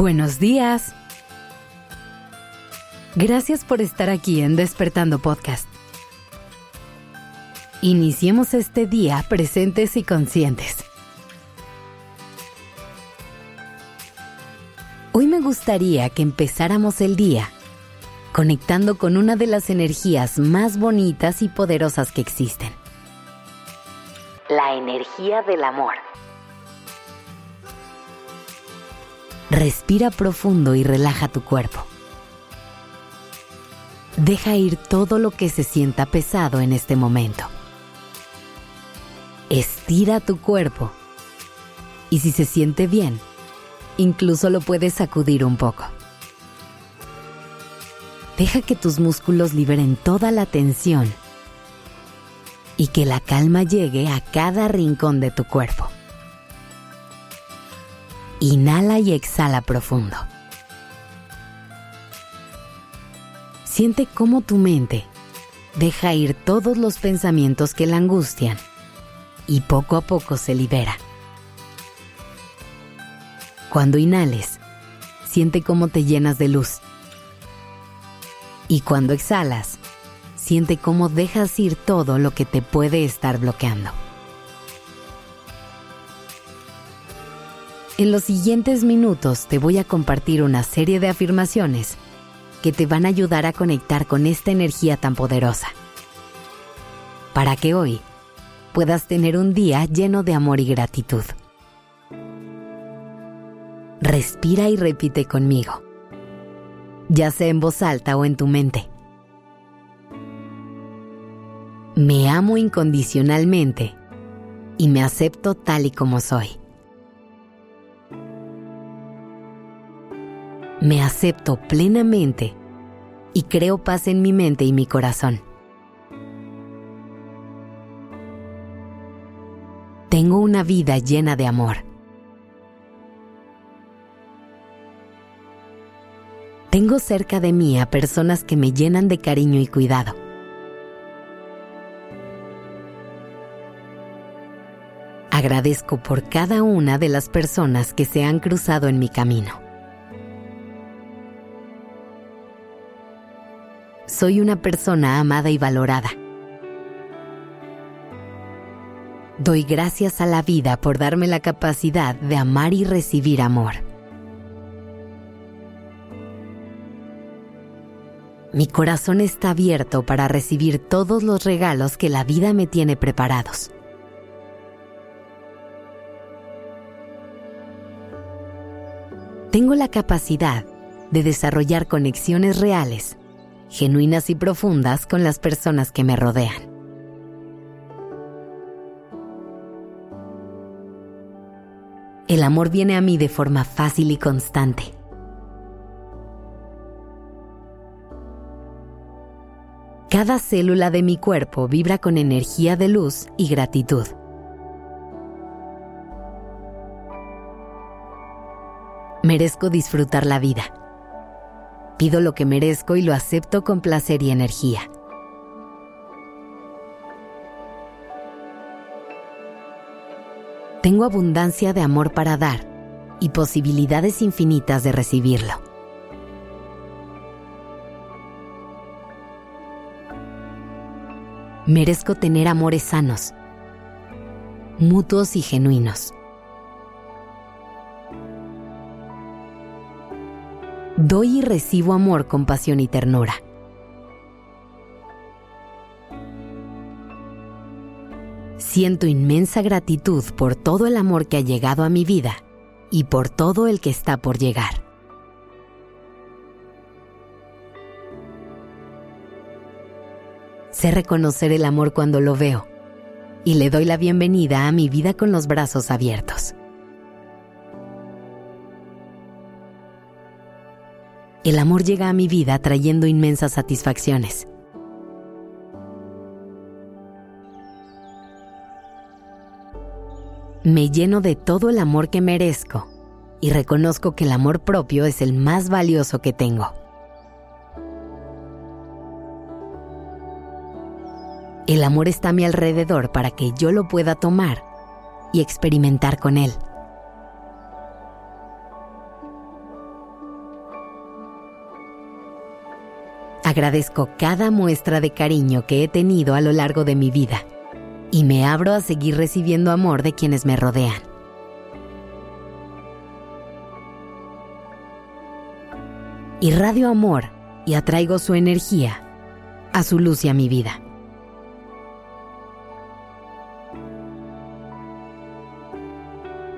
Buenos días. Gracias por estar aquí en Despertando Podcast. Iniciemos este día presentes y conscientes. Hoy me gustaría que empezáramos el día conectando con una de las energías más bonitas y poderosas que existen. La energía del amor. Respira profundo y relaja tu cuerpo. Deja ir todo lo que se sienta pesado en este momento. Estira tu cuerpo y si se siente bien, incluso lo puedes sacudir un poco. Deja que tus músculos liberen toda la tensión y que la calma llegue a cada rincón de tu cuerpo. Inhala y exhala profundo. Siente cómo tu mente deja ir todos los pensamientos que la angustian y poco a poco se libera. Cuando inhales, siente cómo te llenas de luz. Y cuando exhalas, siente cómo dejas ir todo lo que te puede estar bloqueando. En los siguientes minutos te voy a compartir una serie de afirmaciones que te van a ayudar a conectar con esta energía tan poderosa. Para que hoy puedas tener un día lleno de amor y gratitud. Respira y repite conmigo, ya sea en voz alta o en tu mente. Me amo incondicionalmente y me acepto tal y como soy. Me acepto plenamente y creo paz en mi mente y mi corazón. Tengo una vida llena de amor. Tengo cerca de mí a personas que me llenan de cariño y cuidado. Agradezco por cada una de las personas que se han cruzado en mi camino. Soy una persona amada y valorada. Doy gracias a la vida por darme la capacidad de amar y recibir amor. Mi corazón está abierto para recibir todos los regalos que la vida me tiene preparados. Tengo la capacidad de desarrollar conexiones reales genuinas y profundas con las personas que me rodean. El amor viene a mí de forma fácil y constante. Cada célula de mi cuerpo vibra con energía de luz y gratitud. Merezco disfrutar la vida Pido lo que merezco y lo acepto con placer y energía. Tengo abundancia de amor para dar y posibilidades infinitas de recibirlo. Merezco tener amores sanos, mutuos y genuinos. Doy y recibo amor, compasión y ternura. Siento inmensa gratitud por todo el amor que ha llegado a mi vida y por todo el que está por llegar. Sé reconocer el amor cuando lo veo y le doy la bienvenida a mi vida con los brazos abiertos. El amor llega a mi vida trayendo inmensas satisfacciones. Me lleno de todo el amor que merezco y reconozco que el amor propio es el más valioso que tengo. El amor está a mi alrededor para que yo lo pueda tomar y experimentar con él. Agradezco cada muestra de cariño que he tenido a lo largo de mi vida y me abro a seguir recibiendo amor de quienes me rodean. Irradio amor y atraigo su energía a su luz y a mi vida.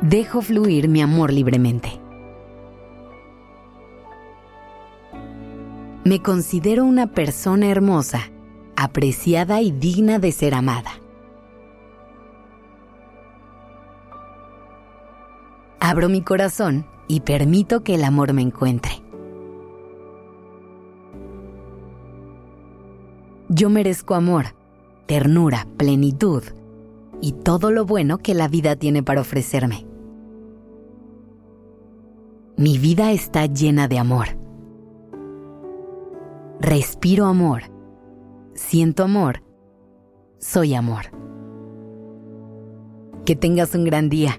Dejo fluir mi amor libremente. Me considero una persona hermosa, apreciada y digna de ser amada. Abro mi corazón y permito que el amor me encuentre. Yo merezco amor, ternura, plenitud y todo lo bueno que la vida tiene para ofrecerme. Mi vida está llena de amor. Respiro amor. Siento amor. Soy amor. Que tengas un gran día.